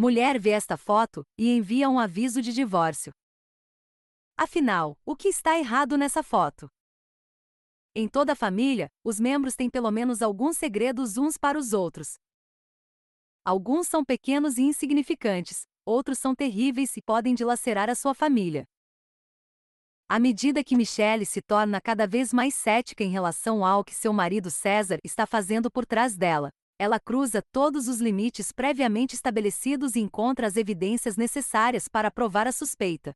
Mulher vê esta foto e envia um aviso de divórcio. Afinal, o que está errado nessa foto? Em toda a família, os membros têm pelo menos alguns segredos uns para os outros. Alguns são pequenos e insignificantes, outros são terríveis e podem dilacerar a sua família. À medida que Michelle se torna cada vez mais cética em relação ao que seu marido César está fazendo por trás dela, ela cruza todos os limites previamente estabelecidos e encontra as evidências necessárias para provar a suspeita.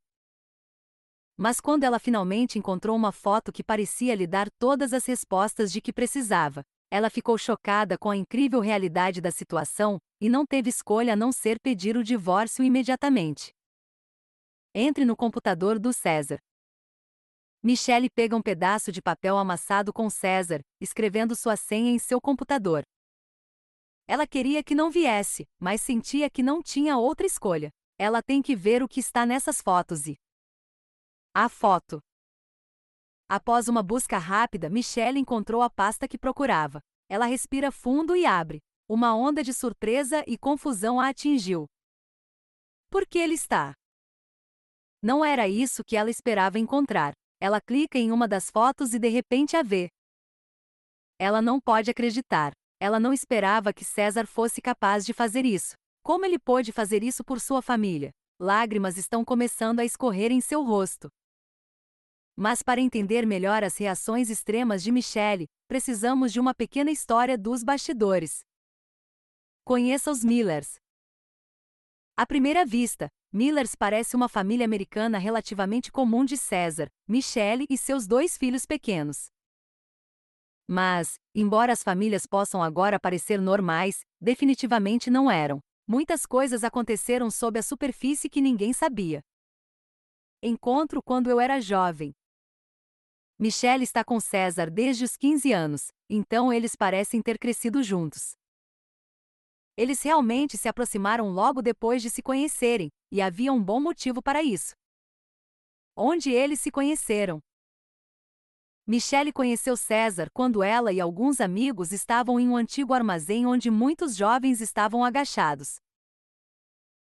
Mas quando ela finalmente encontrou uma foto que parecia lhe dar todas as respostas de que precisava, ela ficou chocada com a incrível realidade da situação e não teve escolha a não ser pedir o divórcio imediatamente. Entre no computador do César. Michelle pega um pedaço de papel amassado com César, escrevendo sua senha em seu computador. Ela queria que não viesse, mas sentia que não tinha outra escolha. Ela tem que ver o que está nessas fotos e. A foto. Após uma busca rápida, Michelle encontrou a pasta que procurava. Ela respira fundo e abre. Uma onda de surpresa e confusão a atingiu. Por que ele está? Não era isso que ela esperava encontrar. Ela clica em uma das fotos e de repente a vê. Ela não pode acreditar. Ela não esperava que César fosse capaz de fazer isso. Como ele pôde fazer isso por sua família? Lágrimas estão começando a escorrer em seu rosto. Mas para entender melhor as reações extremas de Michelle, precisamos de uma pequena história dos bastidores. Conheça os Millers. À primeira vista, Millers parece uma família americana relativamente comum de César, Michelle e seus dois filhos pequenos. Mas, embora as famílias possam agora parecer normais, definitivamente não eram. Muitas coisas aconteceram sob a superfície que ninguém sabia. Encontro quando eu era jovem. Michelle está com César desde os 15 anos, então eles parecem ter crescido juntos. Eles realmente se aproximaram logo depois de se conhecerem, e havia um bom motivo para isso. Onde eles se conheceram? Michelle conheceu César quando ela e alguns amigos estavam em um antigo armazém onde muitos jovens estavam agachados.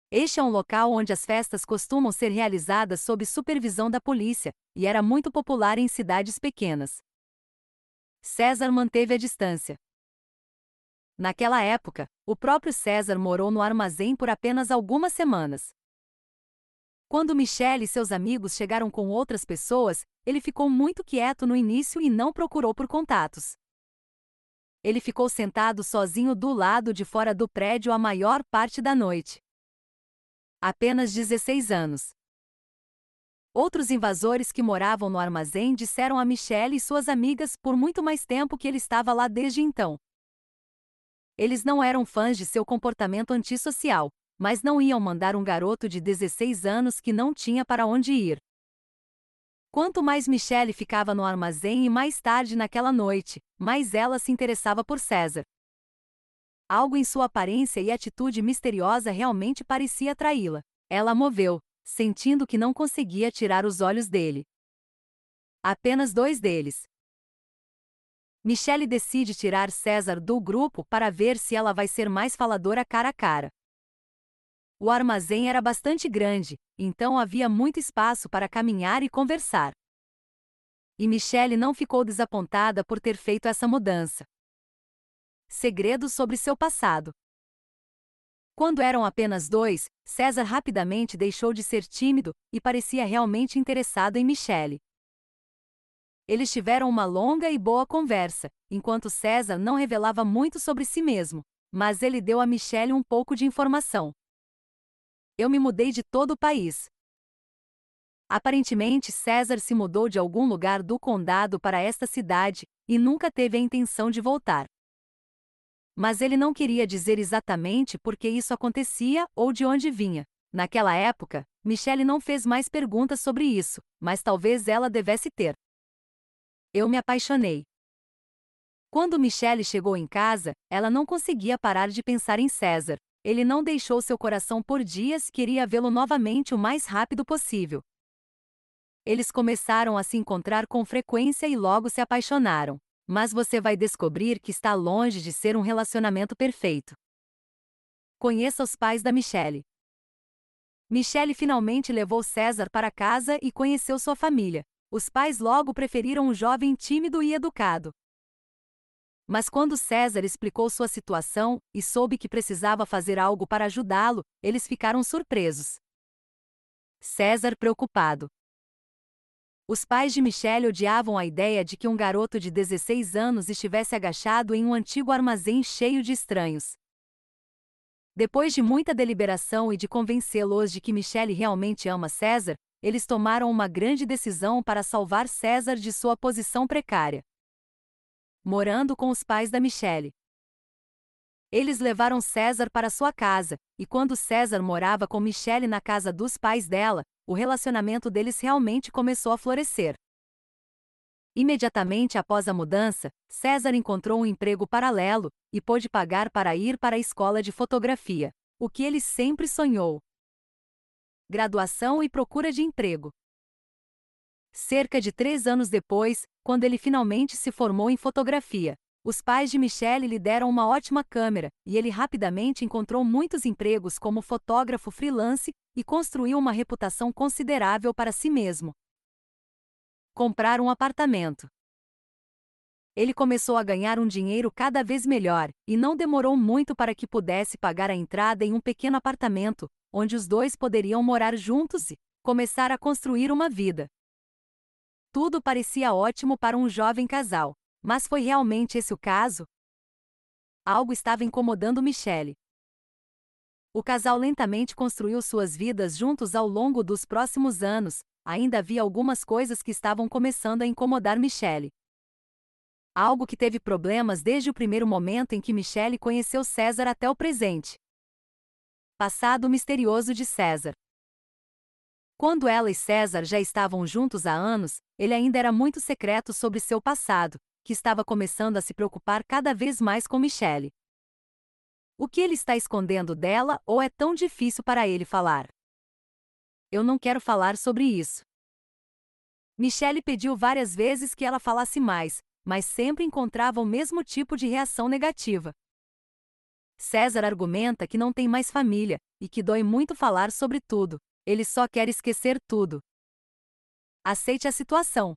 Este é um local onde as festas costumam ser realizadas sob supervisão da polícia, e era muito popular em cidades pequenas. César manteve a distância. Naquela época, o próprio César morou no armazém por apenas algumas semanas. Quando Michelle e seus amigos chegaram com outras pessoas, ele ficou muito quieto no início e não procurou por contatos. Ele ficou sentado sozinho do lado de fora do prédio a maior parte da noite. Apenas 16 anos. Outros invasores que moravam no armazém disseram a Michelle e suas amigas por muito mais tempo que ele estava lá desde então. Eles não eram fãs de seu comportamento antissocial, mas não iam mandar um garoto de 16 anos que não tinha para onde ir. Quanto mais Michelle ficava no armazém e mais tarde naquela noite, mais ela se interessava por César. Algo em sua aparência e atitude misteriosa realmente parecia atraí-la. Ela moveu, sentindo que não conseguia tirar os olhos dele. Apenas dois deles. Michelle decide tirar César do grupo para ver se ela vai ser mais faladora cara a cara. O armazém era bastante grande, então havia muito espaço para caminhar e conversar. E Michelle não ficou desapontada por ter feito essa mudança. Segredos sobre seu passado. Quando eram apenas dois, César rapidamente deixou de ser tímido e parecia realmente interessado em Michelle. Eles tiveram uma longa e boa conversa, enquanto César não revelava muito sobre si mesmo, mas ele deu a Michelle um pouco de informação. Eu me mudei de todo o país. Aparentemente, César se mudou de algum lugar do condado para esta cidade e nunca teve a intenção de voltar. Mas ele não queria dizer exatamente por que isso acontecia ou de onde vinha. Naquela época, Michelle não fez mais perguntas sobre isso, mas talvez ela devesse ter. Eu me apaixonei. Quando Michelle chegou em casa, ela não conseguia parar de pensar em César, ele não deixou seu coração por dias queria vê-lo novamente o mais rápido possível. Eles começaram a se encontrar com frequência e logo se apaixonaram. Mas você vai descobrir que está longe de ser um relacionamento perfeito. Conheça os pais da Michelle. Michelle finalmente levou César para casa e conheceu sua família. Os pais logo preferiram um jovem tímido e educado. Mas quando César explicou sua situação e soube que precisava fazer algo para ajudá-lo, eles ficaram surpresos. César preocupado. Os pais de Michelle odiavam a ideia de que um garoto de 16 anos estivesse agachado em um antigo armazém cheio de estranhos. Depois de muita deliberação e de convencê-los de que Michelle realmente ama César, eles tomaram uma grande decisão para salvar César de sua posição precária. Morando com os pais da Michelle. Eles levaram César para sua casa, e quando César morava com Michelle na casa dos pais dela, o relacionamento deles realmente começou a florescer. Imediatamente após a mudança, César encontrou um emprego paralelo e pôde pagar para ir para a escola de fotografia, o que ele sempre sonhou. Graduação e procura de emprego. Cerca de três anos depois, quando ele finalmente se formou em fotografia, os pais de Michelle lhe deram uma ótima câmera e ele rapidamente encontrou muitos empregos como fotógrafo freelance e construiu uma reputação considerável para si mesmo. Comprar um apartamento. Ele começou a ganhar um dinheiro cada vez melhor e não demorou muito para que pudesse pagar a entrada em um pequeno apartamento, onde os dois poderiam morar juntos e começar a construir uma vida. Tudo parecia ótimo para um jovem casal, mas foi realmente esse o caso? Algo estava incomodando Michelle. O casal lentamente construiu suas vidas juntos ao longo dos próximos anos, ainda havia algumas coisas que estavam começando a incomodar Michelle. Algo que teve problemas desde o primeiro momento em que Michelle conheceu César até o presente. Passado misterioso de César. Quando ela e César já estavam juntos há anos, ele ainda era muito secreto sobre seu passado, que estava começando a se preocupar cada vez mais com Michelle. O que ele está escondendo dela ou é tão difícil para ele falar? Eu não quero falar sobre isso. Michelle pediu várias vezes que ela falasse mais, mas sempre encontrava o mesmo tipo de reação negativa. César argumenta que não tem mais família e que dói muito falar sobre tudo. Ele só quer esquecer tudo. Aceite a situação.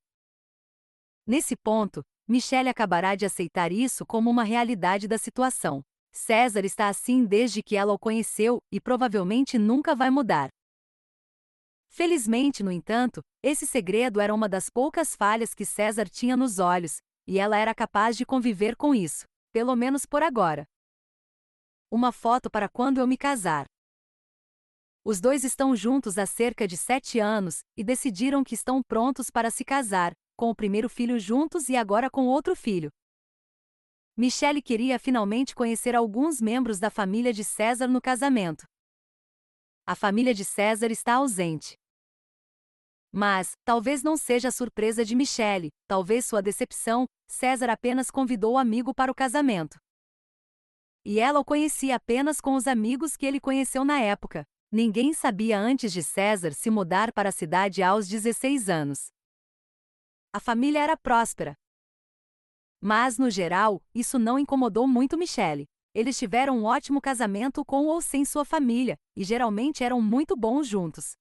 Nesse ponto, Michelle acabará de aceitar isso como uma realidade da situação. César está assim desde que ela o conheceu e provavelmente nunca vai mudar. Felizmente, no entanto, esse segredo era uma das poucas falhas que César tinha nos olhos, e ela era capaz de conviver com isso, pelo menos por agora. Uma foto para quando eu me casar. Os dois estão juntos há cerca de sete anos e decidiram que estão prontos para se casar, com o primeiro filho juntos e agora com outro filho. Michelle queria finalmente conhecer alguns membros da família de César no casamento. A família de César está ausente. Mas, talvez não seja a surpresa de Michelle, talvez sua decepção, César apenas convidou o amigo para o casamento. E ela o conhecia apenas com os amigos que ele conheceu na época. Ninguém sabia antes de César se mudar para a cidade aos 16 anos. A família era próspera, mas, no geral, isso não incomodou muito Michelle. Eles tiveram um ótimo casamento com ou sem sua família, e geralmente eram muito bons juntos.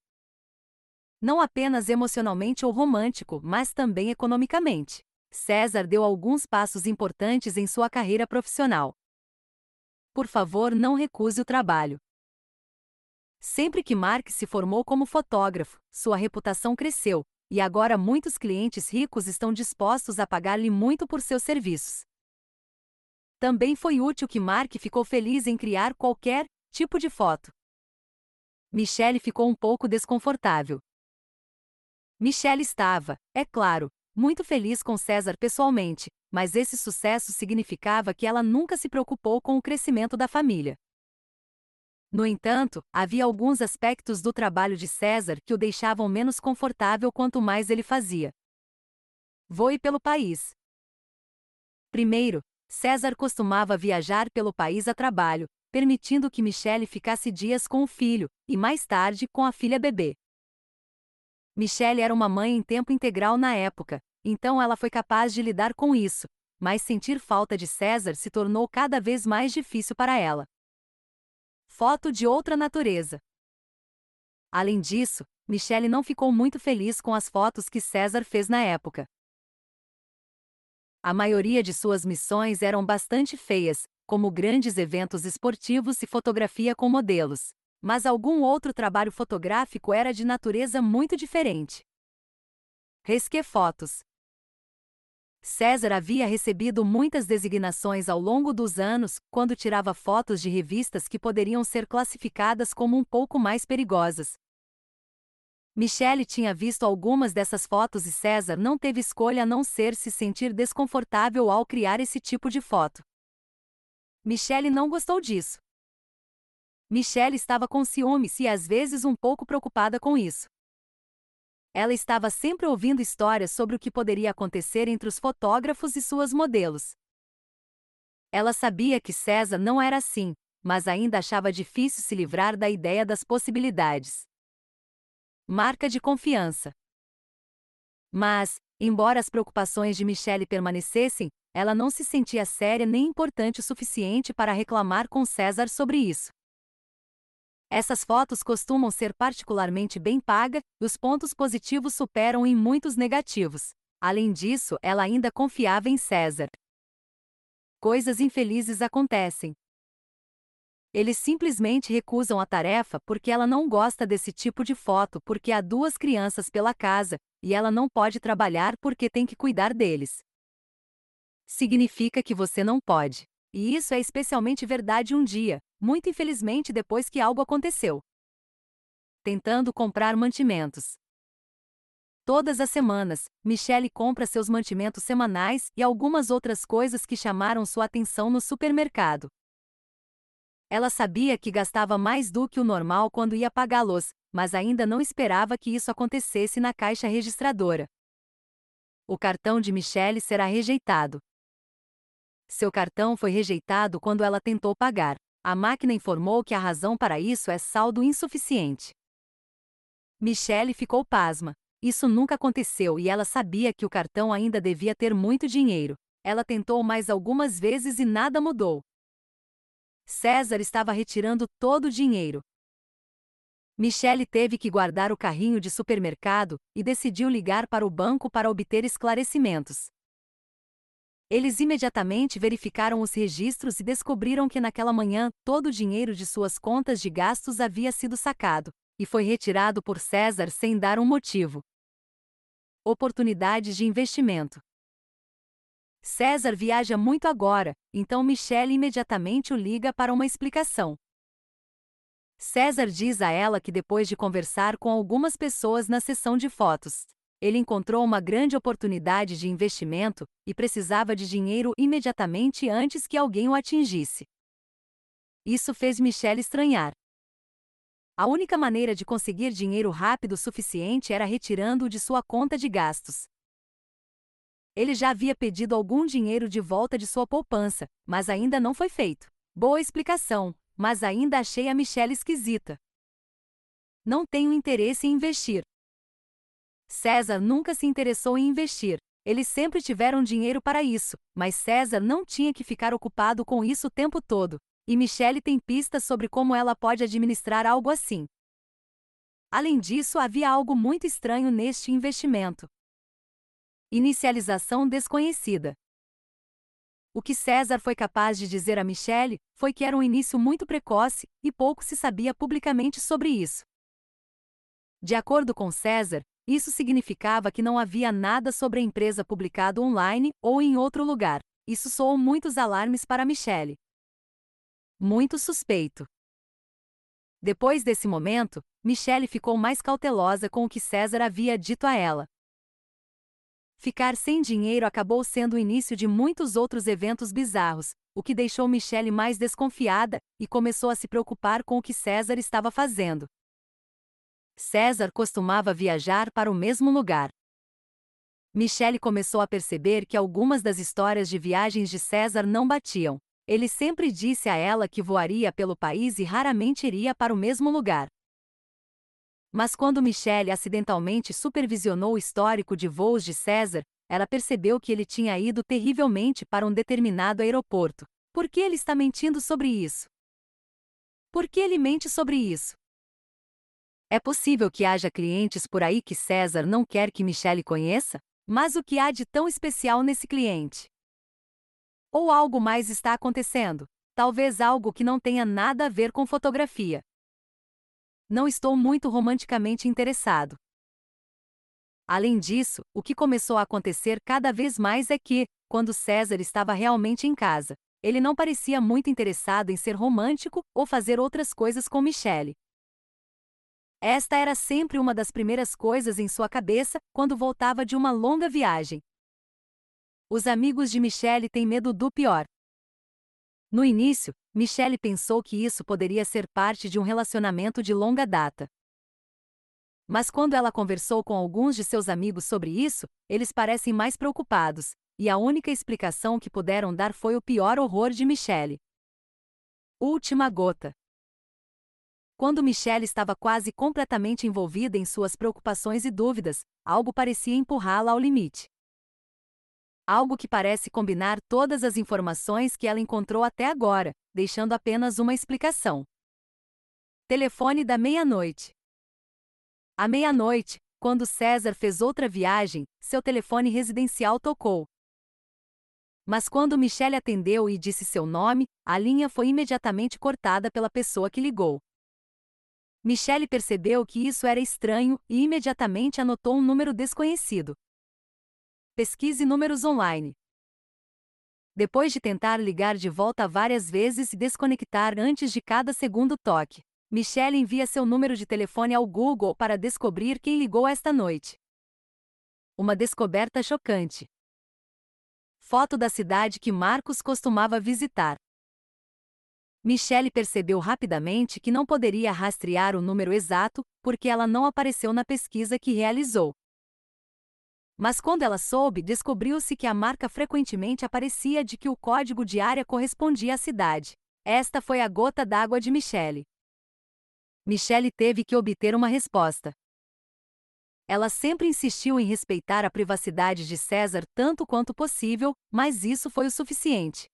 Não apenas emocionalmente ou romântico, mas também economicamente. César deu alguns passos importantes em sua carreira profissional. Por favor, não recuse o trabalho. Sempre que Mark se formou como fotógrafo, sua reputação cresceu, e agora muitos clientes ricos estão dispostos a pagar-lhe muito por seus serviços. Também foi útil que Mark ficou feliz em criar qualquer tipo de foto. Michelle ficou um pouco desconfortável. Michelle estava, é claro, muito feliz com César pessoalmente, mas esse sucesso significava que ela nunca se preocupou com o crescimento da família. No entanto, havia alguns aspectos do trabalho de César que o deixavam menos confortável quanto mais ele fazia. Voe pelo país. Primeiro, César costumava viajar pelo país a trabalho, permitindo que Michelle ficasse dias com o filho, e mais tarde com a filha bebê. Michelle era uma mãe em tempo integral na época, então ela foi capaz de lidar com isso, mas sentir falta de César se tornou cada vez mais difícil para ela. Foto de outra natureza. Além disso, Michelle não ficou muito feliz com as fotos que César fez na época. A maioria de suas missões eram bastante feias, como grandes eventos esportivos e fotografia com modelos. Mas algum outro trabalho fotográfico era de natureza muito diferente. Resque Fotos César havia recebido muitas designações ao longo dos anos quando tirava fotos de revistas que poderiam ser classificadas como um pouco mais perigosas. Michelle tinha visto algumas dessas fotos e César não teve escolha a não ser se sentir desconfortável ao criar esse tipo de foto. Michelle não gostou disso. Michelle estava com ciúmes e às vezes um pouco preocupada com isso. Ela estava sempre ouvindo histórias sobre o que poderia acontecer entre os fotógrafos e suas modelos. Ela sabia que César não era assim, mas ainda achava difícil se livrar da ideia das possibilidades. Marca de confiança. Mas, embora as preocupações de Michelle permanecessem, ela não se sentia séria nem importante o suficiente para reclamar com César sobre isso. Essas fotos costumam ser particularmente bem pagas e os pontos positivos superam em muitos negativos. Além disso, ela ainda confiava em César. Coisas infelizes acontecem. Eles simplesmente recusam a tarefa porque ela não gosta desse tipo de foto porque há duas crianças pela casa e ela não pode trabalhar porque tem que cuidar deles. Significa que você não pode. E isso é especialmente verdade um dia, muito infelizmente depois que algo aconteceu. Tentando comprar mantimentos. Todas as semanas, Michelle compra seus mantimentos semanais e algumas outras coisas que chamaram sua atenção no supermercado. Ela sabia que gastava mais do que o normal quando ia pagá-los, mas ainda não esperava que isso acontecesse na caixa registradora. O cartão de Michelle será rejeitado. Seu cartão foi rejeitado quando ela tentou pagar. A máquina informou que a razão para isso é saldo insuficiente. Michelle ficou pasma. Isso nunca aconteceu e ela sabia que o cartão ainda devia ter muito dinheiro. Ela tentou mais algumas vezes e nada mudou. César estava retirando todo o dinheiro. Michelle teve que guardar o carrinho de supermercado e decidiu ligar para o banco para obter esclarecimentos. Eles imediatamente verificaram os registros e descobriram que naquela manhã todo o dinheiro de suas contas de gastos havia sido sacado e foi retirado por César sem dar um motivo. Oportunidades de investimento. César viaja muito agora, então Michelle imediatamente o liga para uma explicação. César diz a ela que depois de conversar com algumas pessoas na sessão de fotos, ele encontrou uma grande oportunidade de investimento e precisava de dinheiro imediatamente antes que alguém o atingisse. Isso fez Michelle estranhar. A única maneira de conseguir dinheiro rápido o suficiente era retirando-o de sua conta de gastos. Ele já havia pedido algum dinheiro de volta de sua poupança, mas ainda não foi feito. Boa explicação, mas ainda achei a Michelle esquisita. Não tenho interesse em investir, César nunca se interessou em investir. Eles sempre tiveram dinheiro para isso, mas César não tinha que ficar ocupado com isso o tempo todo. E Michelle tem pistas sobre como ela pode administrar algo assim. Além disso, havia algo muito estranho neste investimento. Inicialização desconhecida. O que César foi capaz de dizer a Michelle foi que era um início muito precoce e pouco se sabia publicamente sobre isso. De acordo com César, isso significava que não havia nada sobre a empresa publicado online ou em outro lugar. Isso soou muitos alarmes para Michelle. Muito suspeito. Depois desse momento, Michelle ficou mais cautelosa com o que César havia dito a ela. Ficar sem dinheiro acabou sendo o início de muitos outros eventos bizarros, o que deixou Michelle mais desconfiada e começou a se preocupar com o que César estava fazendo. César costumava viajar para o mesmo lugar. Michelle começou a perceber que algumas das histórias de viagens de César não batiam. Ele sempre disse a ela que voaria pelo país e raramente iria para o mesmo lugar. Mas quando Michelle acidentalmente supervisionou o histórico de voos de César, ela percebeu que ele tinha ido terrivelmente para um determinado aeroporto. Por que ele está mentindo sobre isso? Por que ele mente sobre isso? É possível que haja clientes por aí que César não quer que Michelle conheça? Mas o que há de tão especial nesse cliente? Ou algo mais está acontecendo? Talvez algo que não tenha nada a ver com fotografia. Não estou muito romanticamente interessado. Além disso, o que começou a acontecer cada vez mais é que, quando César estava realmente em casa, ele não parecia muito interessado em ser romântico ou fazer outras coisas com Michelle. Esta era sempre uma das primeiras coisas em sua cabeça quando voltava de uma longa viagem. Os amigos de Michelle têm medo do pior. No início, Michelle pensou que isso poderia ser parte de um relacionamento de longa data. Mas quando ela conversou com alguns de seus amigos sobre isso, eles parecem mais preocupados, e a única explicação que puderam dar foi o pior horror de Michelle. Última gota. Quando Michelle estava quase completamente envolvida em suas preocupações e dúvidas, algo parecia empurrá-la ao limite. Algo que parece combinar todas as informações que ela encontrou até agora, deixando apenas uma explicação. Telefone da meia-noite. À meia-noite, quando César fez outra viagem, seu telefone residencial tocou. Mas quando Michelle atendeu e disse seu nome, a linha foi imediatamente cortada pela pessoa que ligou. Michelle percebeu que isso era estranho e imediatamente anotou um número desconhecido. Pesquise números online. Depois de tentar ligar de volta várias vezes e desconectar antes de cada segundo toque, Michelle envia seu número de telefone ao Google para descobrir quem ligou esta noite. Uma descoberta chocante. Foto da cidade que Marcos costumava visitar. Michelle percebeu rapidamente que não poderia rastrear o número exato porque ela não apareceu na pesquisa que realizou. Mas quando ela soube, descobriu-se que a marca frequentemente aparecia de que o código de área correspondia à cidade. Esta foi a gota d'água de Michelle. Michelle teve que obter uma resposta. Ela sempre insistiu em respeitar a privacidade de César tanto quanto possível, mas isso foi o suficiente.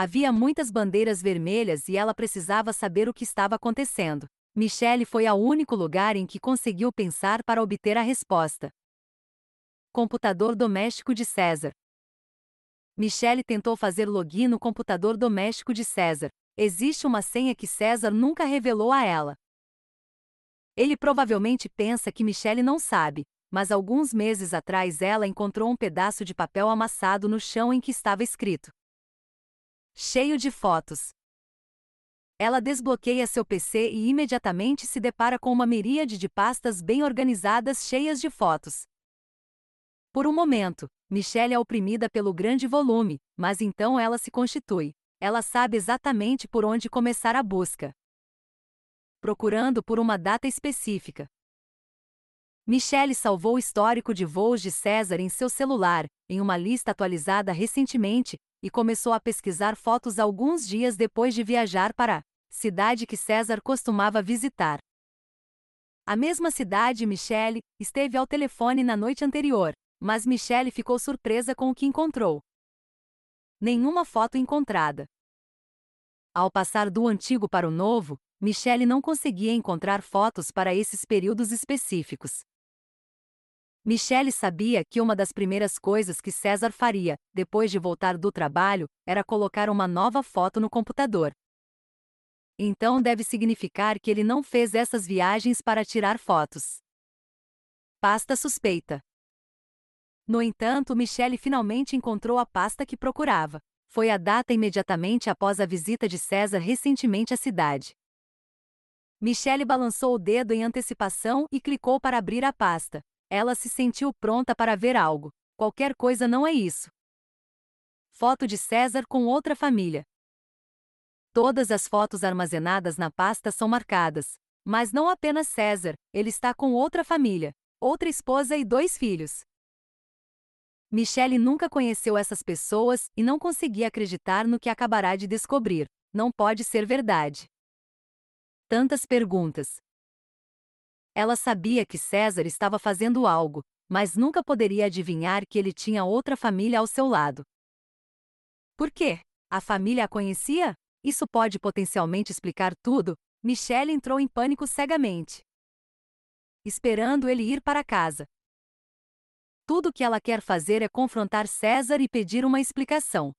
Havia muitas bandeiras vermelhas e ela precisava saber o que estava acontecendo. Michelle foi ao único lugar em que conseguiu pensar para obter a resposta. Computador doméstico de César. Michelle tentou fazer login no computador doméstico de César, existe uma senha que César nunca revelou a ela. Ele provavelmente pensa que Michelle não sabe, mas alguns meses atrás ela encontrou um pedaço de papel amassado no chão em que estava escrito: Cheio de fotos. Ela desbloqueia seu PC e imediatamente se depara com uma miríade de pastas bem organizadas cheias de fotos. Por um momento, Michelle é oprimida pelo grande volume, mas então ela se constitui. Ela sabe exatamente por onde começar a busca. Procurando por uma data específica. Michelle salvou o histórico de voos de César em seu celular, em uma lista atualizada recentemente, e começou a pesquisar fotos alguns dias depois de viajar para a cidade que César costumava visitar. A mesma cidade Michelle esteve ao telefone na noite anterior, mas Michelle ficou surpresa com o que encontrou. Nenhuma foto encontrada. Ao passar do antigo para o novo, Michelle não conseguia encontrar fotos para esses períodos específicos. Michelle sabia que uma das primeiras coisas que César faria, depois de voltar do trabalho, era colocar uma nova foto no computador. Então deve significar que ele não fez essas viagens para tirar fotos. Pasta suspeita. No entanto, Michelle finalmente encontrou a pasta que procurava. Foi a data imediatamente após a visita de César recentemente à cidade. Michelle balançou o dedo em antecipação e clicou para abrir a pasta. Ela se sentiu pronta para ver algo. Qualquer coisa não é isso. Foto de César com outra família. Todas as fotos armazenadas na pasta são marcadas. Mas não apenas César, ele está com outra família, outra esposa e dois filhos. Michelle nunca conheceu essas pessoas e não conseguia acreditar no que acabará de descobrir. Não pode ser verdade. Tantas perguntas. Ela sabia que César estava fazendo algo, mas nunca poderia adivinhar que ele tinha outra família ao seu lado. Por quê? A família a conhecia? Isso pode potencialmente explicar tudo. Michelle entrou em pânico cegamente. Esperando ele ir para casa. Tudo o que ela quer fazer é confrontar César e pedir uma explicação.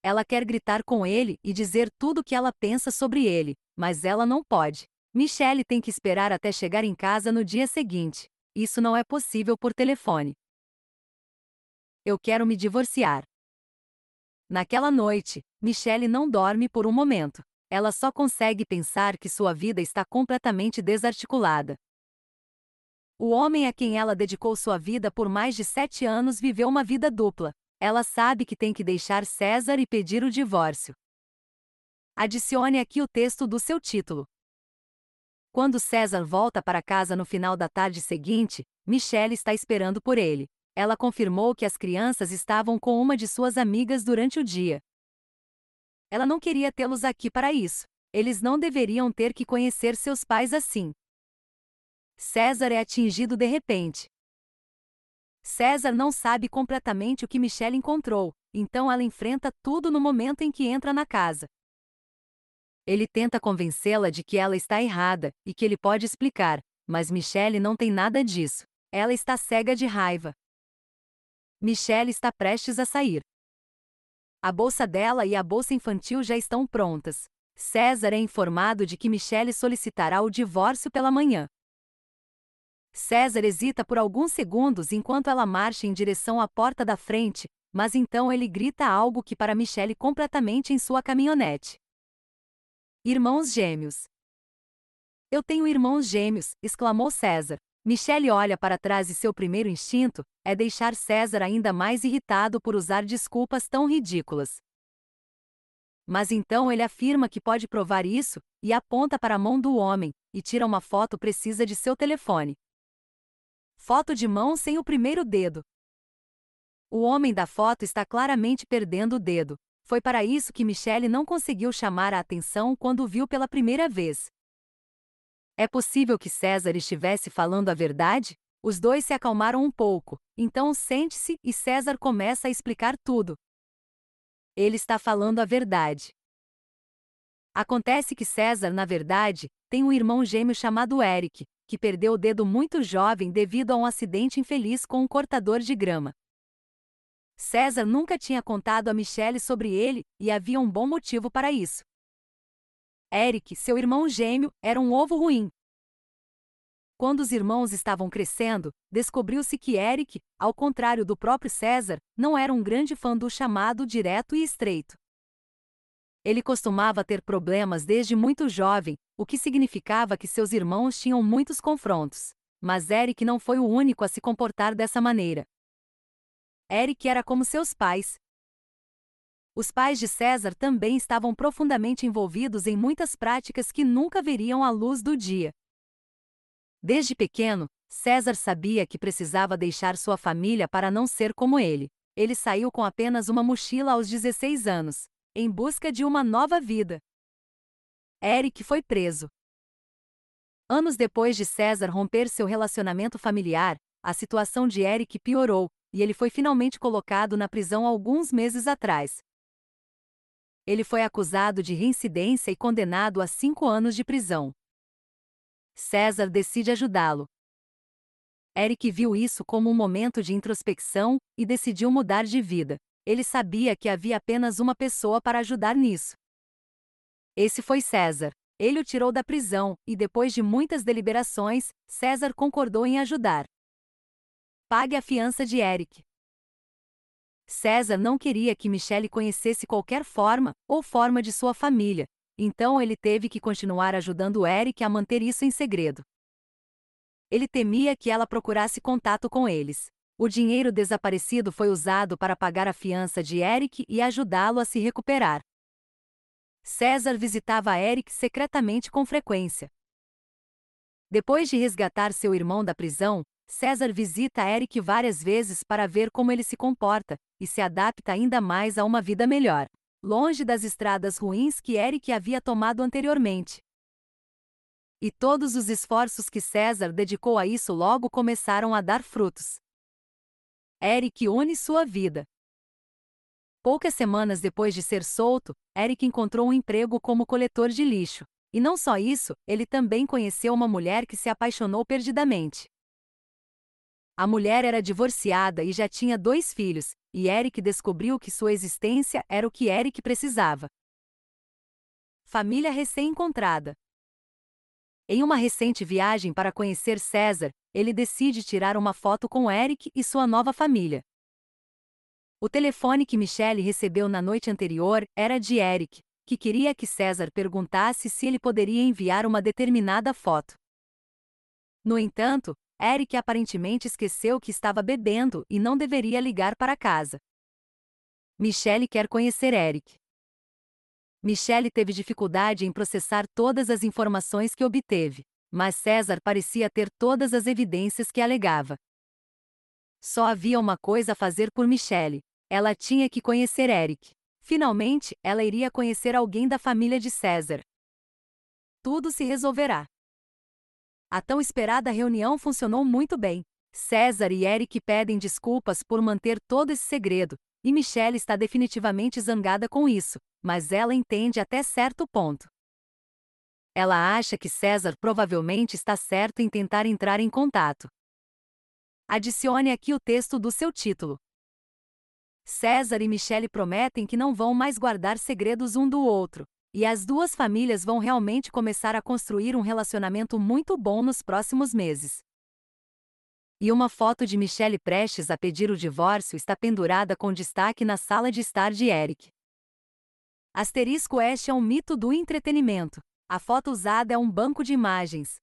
Ela quer gritar com ele e dizer tudo o que ela pensa sobre ele, mas ela não pode. Michelle tem que esperar até chegar em casa no dia seguinte. Isso não é possível por telefone. Eu quero me divorciar. Naquela noite, Michelle não dorme por um momento. Ela só consegue pensar que sua vida está completamente desarticulada. O homem a quem ela dedicou sua vida por mais de sete anos viveu uma vida dupla. Ela sabe que tem que deixar César e pedir o divórcio. Adicione aqui o texto do seu título. Quando César volta para casa no final da tarde seguinte, Michelle está esperando por ele ela confirmou que as crianças estavam com uma de suas amigas durante o dia. Ela não queria tê-los aqui para isso. Eles não deveriam ter que conhecer seus pais assim. César é atingido de repente. César não sabe completamente o que Michelle encontrou, então ela enfrenta tudo no momento em que entra na casa. Ele tenta convencê-la de que ela está errada e que ele pode explicar, mas Michelle não tem nada disso. Ela está cega de raiva. Michelle está prestes a sair. A bolsa dela e a bolsa infantil já estão prontas. César é informado de que Michelle solicitará o divórcio pela manhã. César hesita por alguns segundos enquanto ela marcha em direção à porta da frente, mas então ele grita algo que para Michelle completamente em sua caminhonete. Irmãos gêmeos. Eu tenho irmãos gêmeos, exclamou César. Michelle olha para trás e seu primeiro instinto é deixar César ainda mais irritado por usar desculpas tão ridículas. Mas então ele afirma que pode provar isso e aponta para a mão do homem e tira uma foto precisa de seu telefone. Foto de mão sem o primeiro dedo. O homem da foto está claramente perdendo o dedo. Foi para isso que Michelle não conseguiu chamar a atenção quando o viu pela primeira vez. É possível que César estivesse falando a verdade? Os dois se acalmaram um pouco, então sente-se e César começa a explicar tudo. Ele está falando a verdade. Acontece que César, na verdade, tem um irmão gêmeo chamado Eric, que perdeu o dedo muito jovem devido a um acidente infeliz com um cortador de grama. César nunca tinha contado a Michelle sobre ele e havia um bom motivo para isso. Eric, seu irmão gêmeo, era um ovo ruim. Quando os irmãos estavam crescendo, descobriu-se que Eric, ao contrário do próprio César, não era um grande fã do chamado direto e estreito. Ele costumava ter problemas desde muito jovem, o que significava que seus irmãos tinham muitos confrontos. Mas Eric não foi o único a se comportar dessa maneira. Eric era como seus pais, os pais de César também estavam profundamente envolvidos em muitas práticas que nunca veriam a luz do dia. Desde pequeno, César sabia que precisava deixar sua família para não ser como ele. Ele saiu com apenas uma mochila aos 16 anos, em busca de uma nova vida. Eric foi preso. Anos depois de César romper seu relacionamento familiar, a situação de Eric piorou, e ele foi finalmente colocado na prisão alguns meses atrás, ele foi acusado de reincidência e condenado a cinco anos de prisão. César decide ajudá-lo. Eric viu isso como um momento de introspecção e decidiu mudar de vida. Ele sabia que havia apenas uma pessoa para ajudar nisso. Esse foi César. Ele o tirou da prisão e, depois de muitas deliberações, César concordou em ajudar. Pague a fiança de Eric. César não queria que Michelle conhecesse qualquer forma ou forma de sua família, então ele teve que continuar ajudando Eric a manter isso em segredo. Ele temia que ela procurasse contato com eles. O dinheiro desaparecido foi usado para pagar a fiança de Eric e ajudá-lo a se recuperar. César visitava Eric secretamente com frequência. Depois de resgatar seu irmão da prisão, César visita Eric várias vezes para ver como ele se comporta e se adapta ainda mais a uma vida melhor, longe das estradas ruins que Eric havia tomado anteriormente. E todos os esforços que César dedicou a isso logo começaram a dar frutos. Eric une sua vida. Poucas semanas depois de ser solto, Eric encontrou um emprego como coletor de lixo. E não só isso, ele também conheceu uma mulher que se apaixonou perdidamente. A mulher era divorciada e já tinha dois filhos, e Eric descobriu que sua existência era o que Eric precisava. Família recém-encontrada. Em uma recente viagem para conhecer César, ele decide tirar uma foto com Eric e sua nova família. O telefone que Michelle recebeu na noite anterior era de Eric, que queria que César perguntasse se ele poderia enviar uma determinada foto. No entanto, Eric aparentemente esqueceu que estava bebendo e não deveria ligar para casa. Michelle quer conhecer Eric. Michelle teve dificuldade em processar todas as informações que obteve, mas César parecia ter todas as evidências que alegava. Só havia uma coisa a fazer por Michelle. Ela tinha que conhecer Eric. Finalmente, ela iria conhecer alguém da família de César. Tudo se resolverá. A tão esperada reunião funcionou muito bem. César e Eric pedem desculpas por manter todo esse segredo, e Michelle está definitivamente zangada com isso, mas ela entende até certo ponto. Ela acha que César provavelmente está certo em tentar entrar em contato. Adicione aqui o texto do seu título. César e Michelle prometem que não vão mais guardar segredos um do outro, e as duas famílias vão realmente começar a construir um relacionamento muito bom nos próximos meses. E uma foto de Michelle prestes a pedir o divórcio está pendurada com destaque na sala de estar de Eric. Asterisco este é um mito do entretenimento. A foto usada é um banco de imagens,